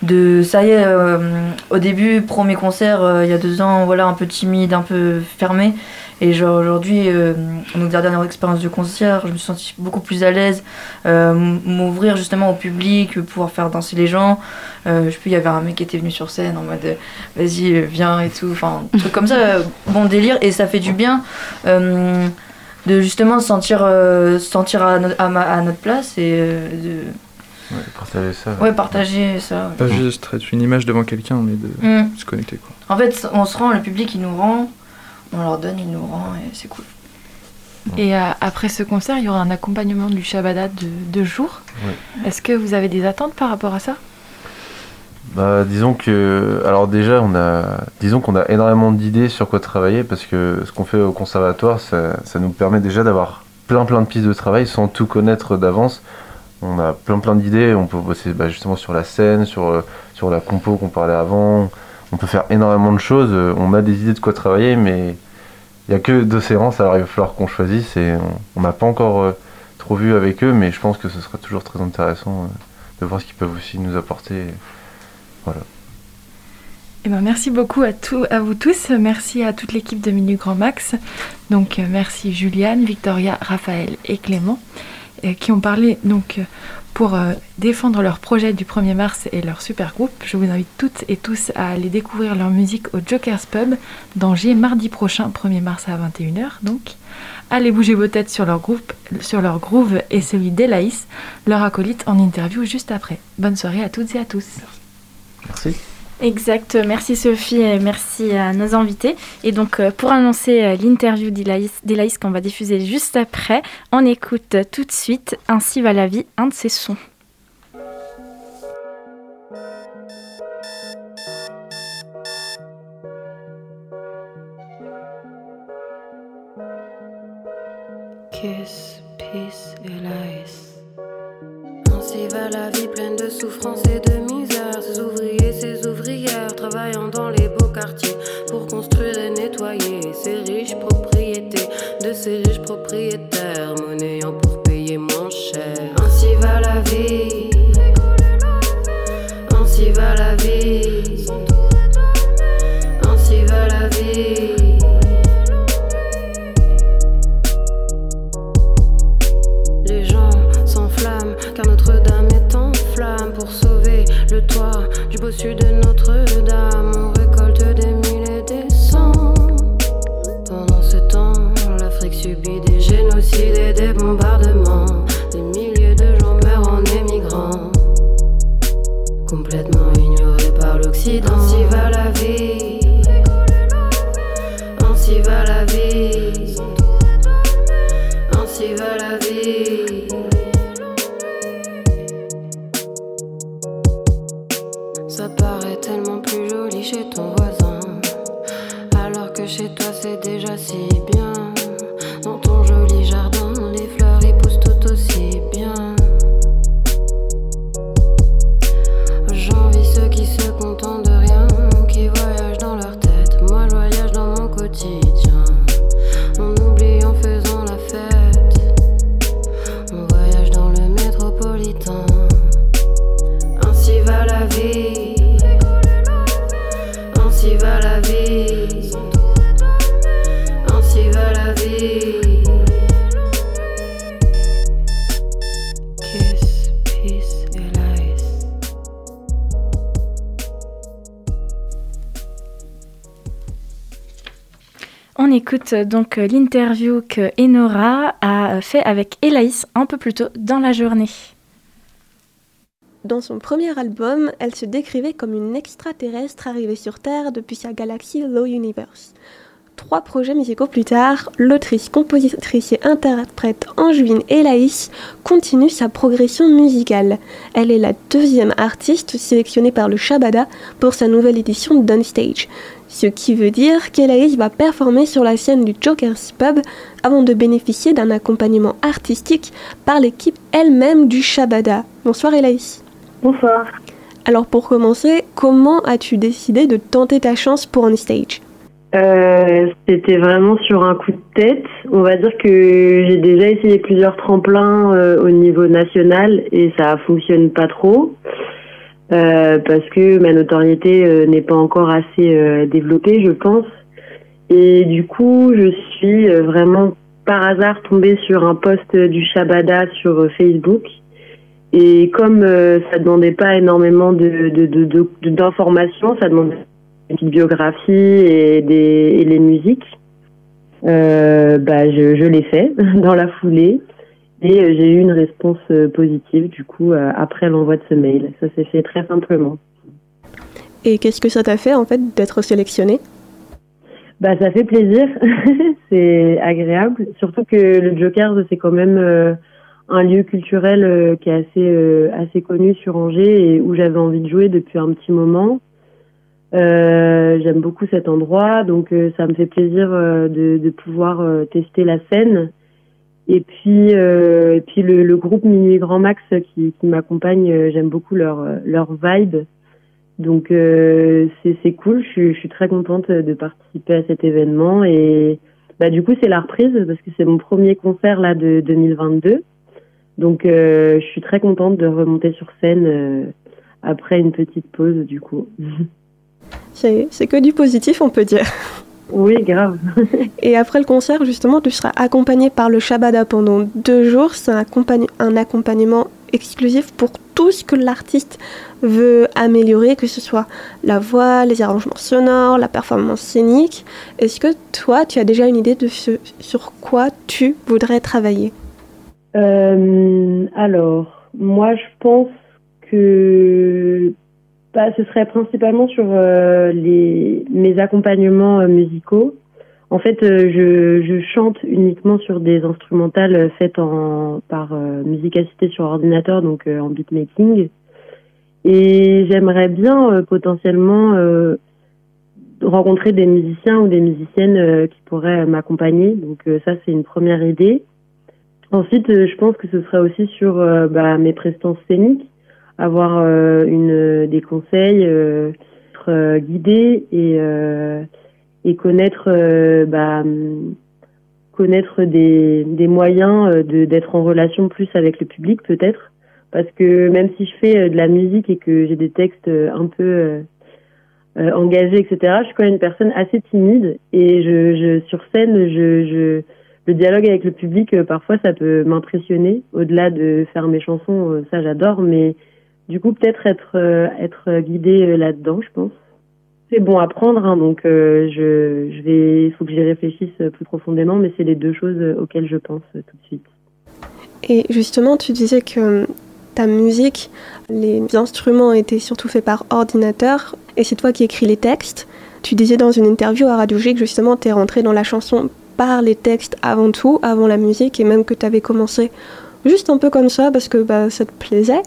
de ça y est euh, au début premier concert il y a deux ans voilà un peu timide un peu fermé. Et genre aujourd'hui donc la dernière expérience de concert je me suis sentie beaucoup plus à l'aise m'ouvrir justement au public pouvoir faire danser les gens. Je sais plus il y avait un mec qui était venu sur scène en mode vas-y viens et tout enfin truc comme ça bon délire et ça fait du bien de justement se sentir euh, se sentir à, no- à, ma- à notre place et euh, de Ouais, partager ça. ouais partager ça Pas juste être une image devant quelqu'un, mais de Mm. se connecter, quoi. en fait on se rend le public il nous rend on leur donne il nous rend et c'est cool Et euh, après ce concert, il y aura un accompagnement du Shabada de deux jours. Est-ce que vous avez des attentes par rapport à ça? Bah, disons que, alors déjà, on a, disons qu'on a énormément d'idées sur quoi travailler parce que ce qu'on fait au conservatoire, ça, ça nous permet déjà d'avoir plein plein de pistes de travail sans tout connaître d'avance. On a plein plein d'idées, on peut bosser bah, justement sur la scène, sur, sur la compo qu'on parlait avant. On peut faire énormément de choses. On a des idées de quoi travailler, mais il n'y a que deux séances, alors il va falloir qu'on choisisse et on- on n'a pas encore euh, trop vu avec eux, mais je pense que ce sera toujours très intéressant euh, de voir ce qu'ils peuvent aussi nous apporter. Eh ben, merci beaucoup à, vous tous. Merci à toute l'équipe de Minu Grand Max. Donc, euh, merci Juliane, Victoria, Raphaël et Clément euh, qui ont parlé donc euh, pour défendre leur projet du 1er mars et leur super groupe. Je vous invite toutes et tous à aller découvrir leur musique au Joker's Pub d'Angers mardi prochain, 1er mars à 21h. Donc, allez bouger vos têtes sur leur groupe, sur leur groove et celui d'Elaïs, leur acolyte en interview juste après. Bonne soirée à toutes et à tous. Merci. Exact, merci Sophie et merci à nos invités. Et donc euh, pour annoncer euh, l'interview d'Elaïs qu'on va diffuser juste après, on écoute tout de suite Ainsi va la vie, un de ses sons. Kiss, peace, Elias. Ainsi va la vie pleine de souffrance et de travaillant dans les beaux quartiers pour construire et nettoyer ces riches propriétés de ces riches propriétaires, monnayant pour payer moins cher. Ainsi va la vie. Ainsi va la vie. Ainsi va la vie. Les gens s'enflamment car Notre-Dame est en flamme pour sauver le toit du bossu de Notre-Dame. Donc euh, l'interview que Enora a euh, fait avec Elaïs un peu plus tôt dans la journée. Dans son premier album, elle se décrivait comme une extraterrestre arrivée sur Terre depuis sa galaxie Low Universe. Trois projets musicaux plus tard, l'autrice, compositrice et interprète Angevine Elaïs continue sa progression musicale. Elle est la deuxième artiste sélectionnée par le Shabada pour sa nouvelle édition d'Unstage. Ce qui veut dire qu'Elaïs va performer sur la scène du Joker's Pub avant de bénéficier d'un accompagnement artistique par l'équipe elle-même du Shabada. Bonsoir Elaïs. Bonsoir. Alors pour commencer, comment as-tu décidé de tenter ta chance pour Unstage? Euh, C'était vraiment sur un coup de tête. On va dire que j'ai déjà essayé plusieurs tremplins euh, au niveau national et ça fonctionne pas trop. Euh, parce que ma notoriété euh, n'est pas encore assez euh, développée, je pense. Et du coup, je suis vraiment par hasard tombée sur un post du Shabada sur Facebook. Et comme ça demandait pas énormément de, de, de, de- d'informations, ça demandait petite biographie et, des, et les musiques, euh, bah, je, je l'ai fait [laughs] dans la foulée. Et euh, j'ai eu une réponse euh, positive, du coup, après l'envoi de ce mail. Ça s'est fait très simplement. Et qu'est-ce que ça t'a fait en fait d'être sélectionnée? Bah, ça fait plaisir, [laughs] c'est agréable. Surtout que le Joker, c'est quand même euh, un lieu culturel euh, qui est assez euh, assez connu sur Angers et où j'avais envie de jouer depuis un petit moment. Euh, J'aime beaucoup cet endroit, donc euh, ça me fait plaisir euh, de, pouvoir tester la scène. Et puis, puis le, le groupe Minuit Grand Max qui, qui m'accompagne, j'aime beaucoup leur leur vibe. Donc c'est cool, je, suis- très contente de participer à cet événement et bah du coup c'est la reprise parce que c'est mon premier concert là de 2022. Donc je suis très contente de remonter sur scène après une petite pause du coup. [laughs] C'est que du positif, on peut dire. Oui, grave. [laughs] Et après le concert, justement, tu seras accompagné par le Shabada pendant deux jours. C'est un accompagnement exclusif pour tout ce que l'artiste veut améliorer, que ce soit la voix, les arrangements sonores, la performance scénique. Est-ce que toi, tu as déjà une idée de ce- sur quoi tu voudrais travailler? Euh, alors, moi, je pense que bah, ce serait principalement sur euh, les, mes accompagnements euh, musicaux. En fait, euh, je, je chante uniquement sur des instrumentales faites en, par assistée sur ordinateur, donc en beatmaking. Et j'aimerais bien potentiellement rencontrer des musiciens ou des musiciennes qui pourraient m'accompagner. Donc ça, c'est une première idée. Ensuite, je pense que ce serait aussi sur bah, mes prestances scéniques, avoir une des conseils, être guidé et et connaître bah, connaître des, des moyens de d'être en relation plus avec le public peut-être parce que même si je fais de la musique et que j'ai des textes un peu euh, engagée, etc. Je suis quand même une personne assez timide et je, je sur scène, je, je, le dialogue avec le public, euh, parfois ça peut m'impressionner. Au-delà de faire mes chansons, euh, ça j'adore, mais du coup peut-être être être guidée là-dedans, je pense. C'est bon à prendre, hein, donc je, je vais, il faut que j'y réfléchisse plus profondément, mais c'est les deux choses auxquelles je pense tout de suite. Et justement, tu disais que ta musique, les instruments étaient surtout faits par ordinateur et c'est toi qui écris les textes. Tu disais dans une interview à Radio G que justement tu es rentré dans la chanson par les textes avant tout, avant la musique et même que tu avais commencé juste un peu comme ça parce que bah, ça te plaisait.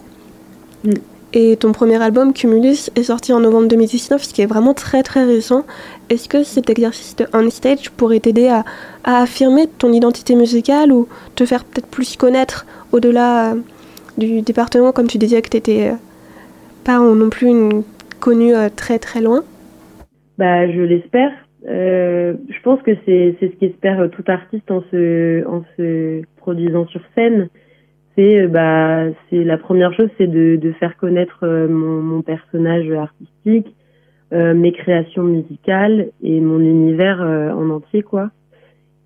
Et ton premier album, Cumulus, est sorti en novembre 2019, ce qui est vraiment très très récent. Est-ce que cet exercice de on stage pourrait t'aider à, affirmer ton identité musicale ou te faire peut-être plus connaître au-delà du département, comme tu disais que tu n'étais euh, pas non plus une connue euh, très très loin? Bah, Je l'espère. Euh, je pense que c'est ce qu'espère tout artiste en se produisant sur scène. C'est bah, la première chose, c'est de, faire connaître mon, mon personnage artistique, mes créations musicales et mon univers en entier, quoi.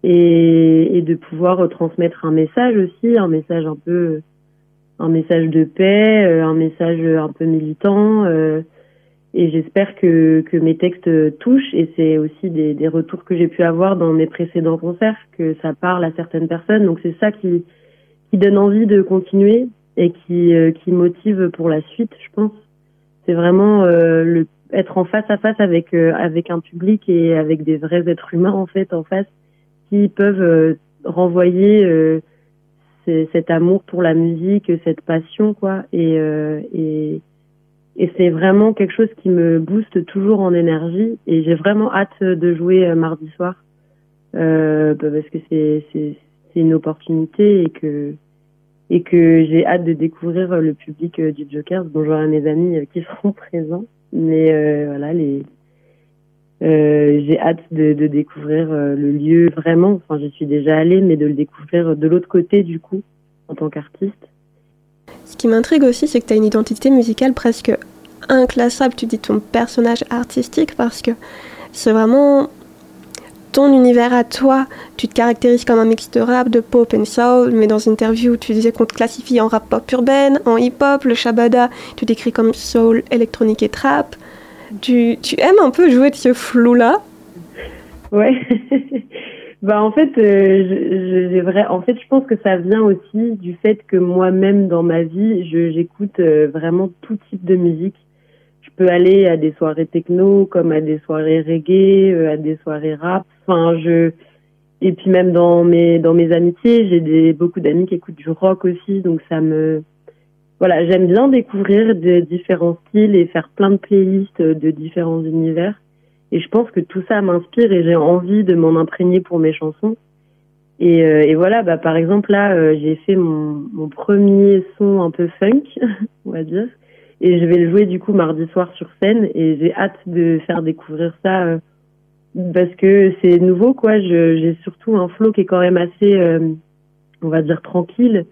Et, de pouvoir transmettre un message aussi, un message un peu un message de paix, euh, un message un peu militant. Euh, et j'espère que, que mes textes touchent. Et c'est aussi des, des retours que j'ai pu avoir dans mes précédents concerts, que ça parle à certaines personnes. Donc c'est ça qui, qui donne envie de continuer et qui, euh, qui motive pour la suite, je pense. C'est vraiment le, être en face à face avec, avec un public et avec des vrais êtres humains en fait en face qui peuvent renvoyer cet amour pour la musique, cette passion, quoi. Et, euh, et, c'est vraiment quelque chose qui me booste toujours en énergie. Et j'ai vraiment hâte de jouer euh, mardi soir euh, bah, parce que c'est une opportunité et que et que j'ai hâte de découvrir le public euh, du Joker. Bonjour à mes amis qui [laughs] seront présents. Mais euh, voilà, les euh, j'ai hâte de, découvrir euh, le lieu vraiment. Enfin, je suis déjà allée, mais de le découvrir de l'autre côté, du coup, en tant qu'artiste. Ce qui m'intrigue aussi, c'est que tu as une identité musicale presque inclassable. Tu dis ton personnage artistique parce que c'est vraiment ton univers à toi. Tu te caractérises comme un mix de rap, de pop and soul, mais dans une interview, tu disais qu'on te classifie en rap pop urbaine, en hip-hop, le shabada, tu décris comme soul, électronique et trap. Tu, aimes un peu jouer de ce flou-là? Ouais. [laughs] bah en fait, euh, vrai. En fait, je pense que ça vient aussi du fait que moi-même dans ma vie, j'écoute euh, vraiment tout type de musique. Peux aller à des soirées techno, comme à des soirées reggae, euh, à des soirées rap. Enfin, je et puis même dans mes dans mes amitiés, j'ai des beaucoup d'amis qui écoutent du rock aussi, donc ça me voilà, j'aime bien découvrir de différents styles et faire plein de playlists de différents univers. Et je pense que tout ça m'inspire et j'ai envie de m'en imprégner pour mes chansons. Et, euh, et voilà, bah, par exemple, là, euh, j'ai fait mon, mon, premier son un peu funk, [laughs] on va dire. Et je vais le jouer du coup mardi soir sur scène. Et j'ai hâte de faire découvrir ça euh, parce que c'est nouveau, quoi. J'ai surtout un flow qui est quand même assez, on va dire, tranquille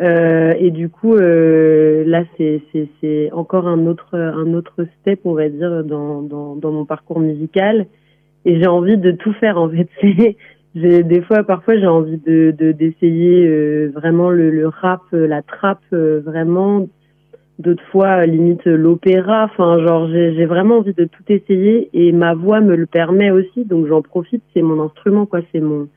euh, et du coup, euh, là, c'est encore un autre, un autre step, on va dire, dans, dans, mon parcours musical. Et j'ai envie de tout faire, en fait. [laughs] j'ai des fois, parfois, j'ai envie de d'essayer euh, vraiment le, le, rap, la trap, euh, vraiment. D'autres fois, limite l'opéra. Enfin, genre, j'ai vraiment envie de tout essayer et ma voix me le permet aussi. Donc, j'en profite. C'est mon instrument, quoi. C'est mon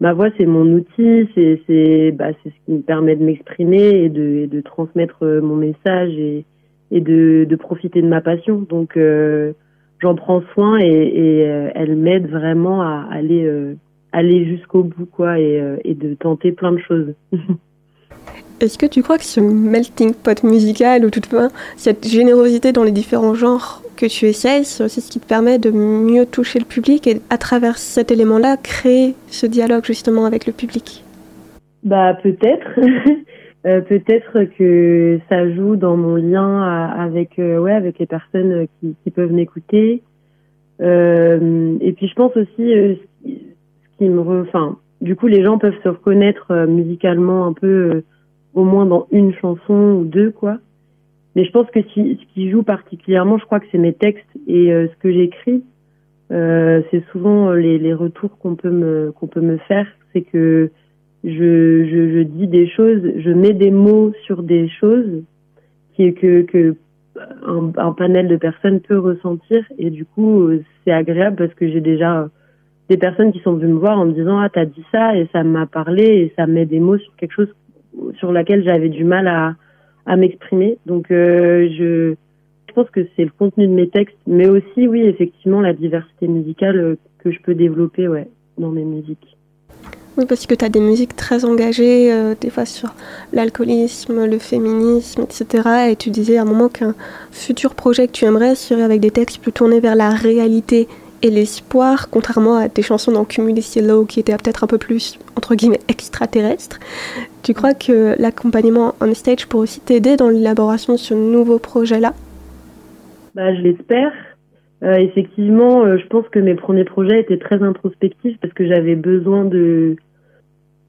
ma voix c'est mon outil, c'est c'est bah, c'est ce qui me permet de m'exprimer et de, de transmettre euh, mon message et et de, de profiter de ma passion. Donc euh, j'en prends soin et, euh, elle m'aide vraiment à aller aller jusqu'au bout quoi et, et de tenter plein de choses. [laughs] Est-ce que tu crois que ce melting pot musical ou toutefois cette générosité dans les différents genres que tu essayes, c'est ce qui te permet de mieux toucher le public et à travers cet élément-là, créer ce dialogue justement avec le public? Bah peut-être. [laughs] Euh, peut-être que ça joue dans mon lien avec euh, ouais avec les personnes qui, peuvent m'écouter. Euh, et puis je pense aussi ce qui me du coup les gens peuvent se reconnaître musicalement un peu au moins dans une chanson ou deux quoi. Mais je pense que si, ce qui joue particulièrement, je crois que c'est mes textes et ce que j'écris. c'est souvent les, les retours qu'on peut me qu'on peut me faire, c'est que je, je, je, dis des choses, je mets des mots sur des choses qui, que, que un, panel de personnes peut ressentir et du coup c'est agréable parce que j'ai déjà des personnes qui sont venues me voir en me disant ah t'as dit ça et ça m'a parlé et ça met des mots sur quelque chose sur laquelle j'avais du mal à, m'exprimer donc euh, je je pense que c'est le contenu de mes textes mais aussi oui effectivement la diversité musicale que je peux développer ouais dans mes musiques oui, parce que tu as des musiques très engagées, euh, des fois sur l'alcoolisme, le féminisme, etc. Et tu disais à un moment qu'un futur projet que tu aimerais serait avec des textes plus tournés vers la réalité et l'espoir, contrairement à tes chansons dans Cumulus Yellow qui étaient peut-être un peu plus, entre guillemets, extraterrestres. Tu crois que l'accompagnement on stage pourrait aussi t'aider dans l'élaboration de ce nouveau projet-là? Bah, Je l'espère. Euh, effectivement, euh, je pense que mes premiers projets étaient très introspectifs parce que j'avais besoin de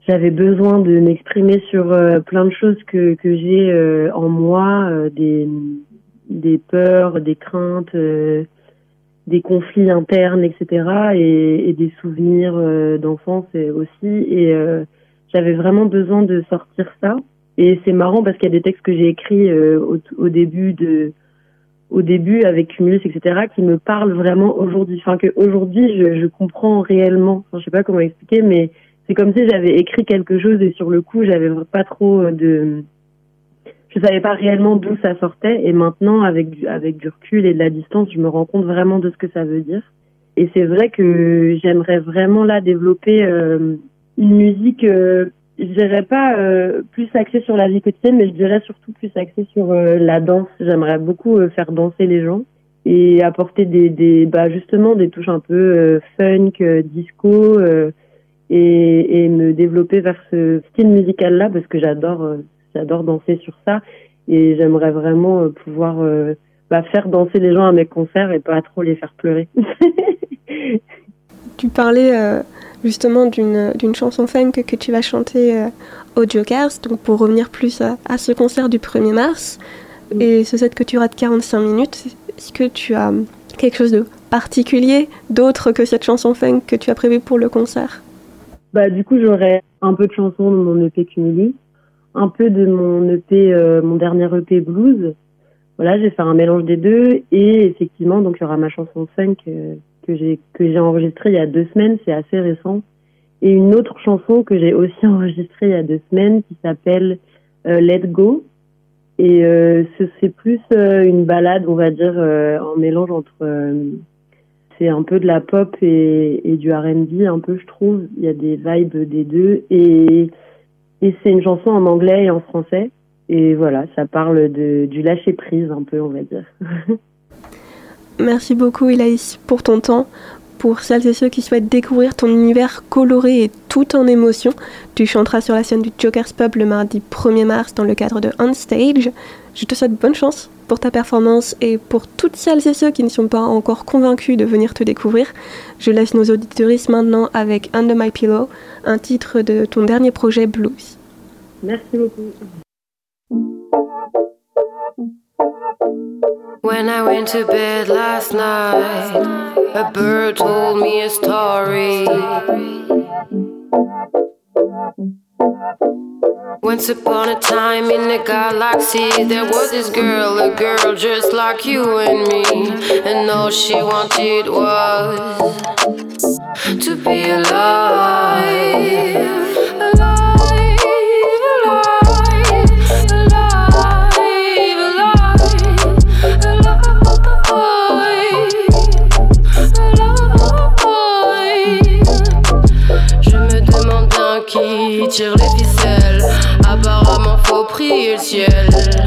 j'avais besoin de m'exprimer sur euh, plein de choses que, que j'ai en moi, des, des peurs, des craintes, des conflits internes, etc. Et, des souvenirs d'enfance aussi. Et j'avais vraiment besoin de sortir ça. Et c'est marrant parce qu'il y a des textes que j'ai écrits au, début de au début avec Cumulus, etc., qui me parlent vraiment aujourd'hui. Enfin, que aujourd'hui, je, je comprends réellement. Enfin, je sais pas comment expliquer, mais c'est comme si j'avais écrit quelque chose et sur le coup, j'avais pas trop de, je savais pas réellement d'où ça sortait. Et maintenant, avec du, avec du recul et de la distance, je me rends compte vraiment de ce que ça veut dire. Et c'est vrai que j'aimerais vraiment là développer euh, une musique, euh, je dirais pas euh, plus axée sur la vie quotidienne, mais je dirais surtout plus axée sur euh, la danse. J'aimerais beaucoup faire danser les gens et apporter des, des bah justement des touches un peu funk, disco et, et me développer vers ce style musical là parce que j'adore euh, j'adore danser sur ça. Et j'aimerais vraiment euh, pouvoir euh, bah, faire danser les gens à mes concerts et pas trop les faire pleurer. [laughs] tu parlais justement d'une chanson funk que tu vas chanter au Jokers, donc pour revenir plus à, à, ce concert du 1er mars, et ce set que tu rates 45 minutes, est-ce que tu as quelque chose de particulier, d'autre que cette chanson funk que tu as prévu pour le concert? Bah, du coup, j'aurai un peu de chansons de mon EP Cumulus, un peu de mon EP, euh, mon dernier EP Blues. Voilà, j'ai fait un mélange des deux et effectivement, donc il y aura ma chanson 5 euh, que j'ai que j'ai enregistrée il y a deux semaines, c'est assez récent, et une autre chanson que j'ai aussi [laughs] enregistrée il y a deux semaines qui s'appelle euh, Let Go. Et c'est plus une balade, on va dire, en mélange entre c'est un peu de la pop et, et du R&B un peu je trouve il y a des vibes des deux et et c'est une chanson en anglais et en français et voilà ça parle de du lâcher prise un peu on va dire [laughs] Merci beaucoup Elaïs pour ton temps. Pour celles et ceux qui souhaitent découvrir ton univers coloré et tout en émotion, tu chanteras sur la scène du Joker's Pub le mardi 1er mars dans le cadre de On Stage. Je te souhaite bonne chance pour ta performance et pour toutes celles et ceux qui ne sont pas encore convaincus de venir te découvrir. Je laisse nos auditoristes maintenant avec Under My Pillow, un titre de ton dernier projet Blues. Merci beaucoup. When I went to bed last night, a bird told me a story. Once upon a time in the galaxy, there was this girl, a girl just like you and me. And all she wanted was to be alive. Tire les ficelles. Apparemment, faut prier le ciel.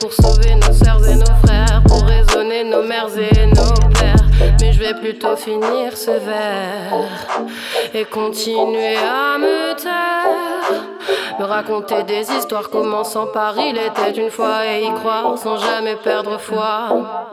Pour sauver nos sœurs et nos frères, pour raisonner nos mères et nos pères. Mais je vais plutôt finir ce verre et continuer à me taire. Me raconter des histoires commençant par il était une fois et y croire sans jamais perdre foi.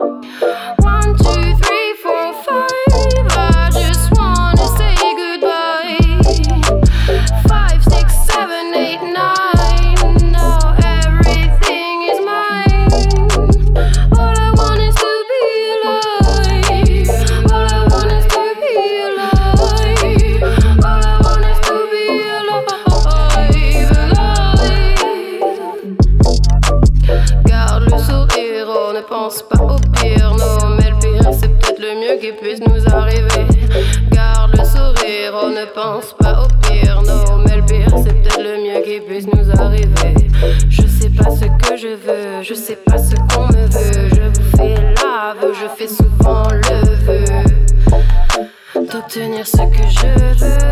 D'obtenir ce que je veux.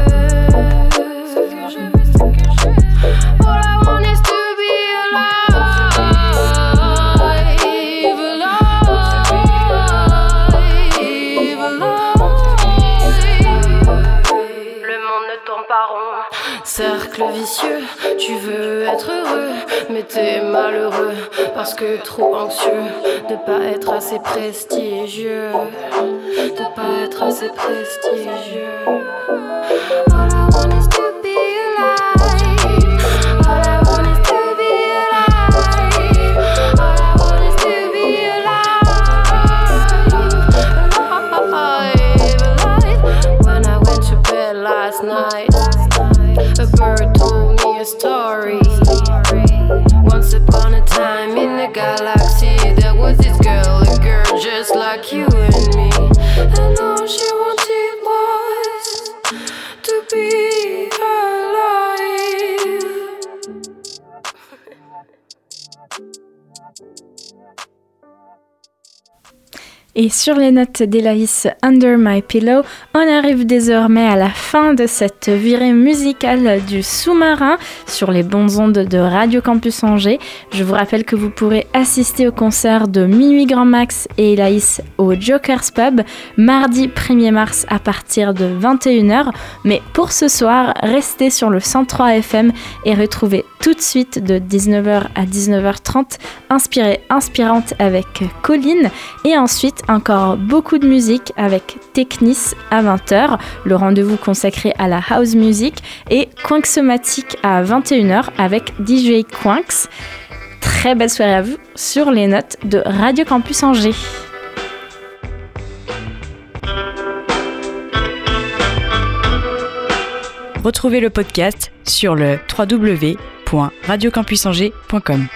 T'es malheureux parce que trop anxieux de pas être assez prestigieux, de pas être assez prestigieux. Et sur les notes d'Elaïs Under My Pillow, on arrive désormais à la fin de cette virée musicale du sous-marin sur les bonnes ondes de Radio Campus Angers. Je vous rappelle que vous pourrez assister au concert de Minuit Grand Max et Elaïs au Joker's Pub mardi 1er mars à partir de 21h. Mais pour ce soir, restez sur le 103 FM et retrouvez tout de suite de 19h à 19h30 Inspirée Inspirante avec Colline et ensuite encore beaucoup de musique avec Technis à 20h, le rendez-vous consacré à la house music et Quinxomatic à 21h avec DJ Quinx. Très belle soirée à vous sur les notes de Radio Campus Angers. Retrouvez le podcast sur le www.radiocampusangers.com.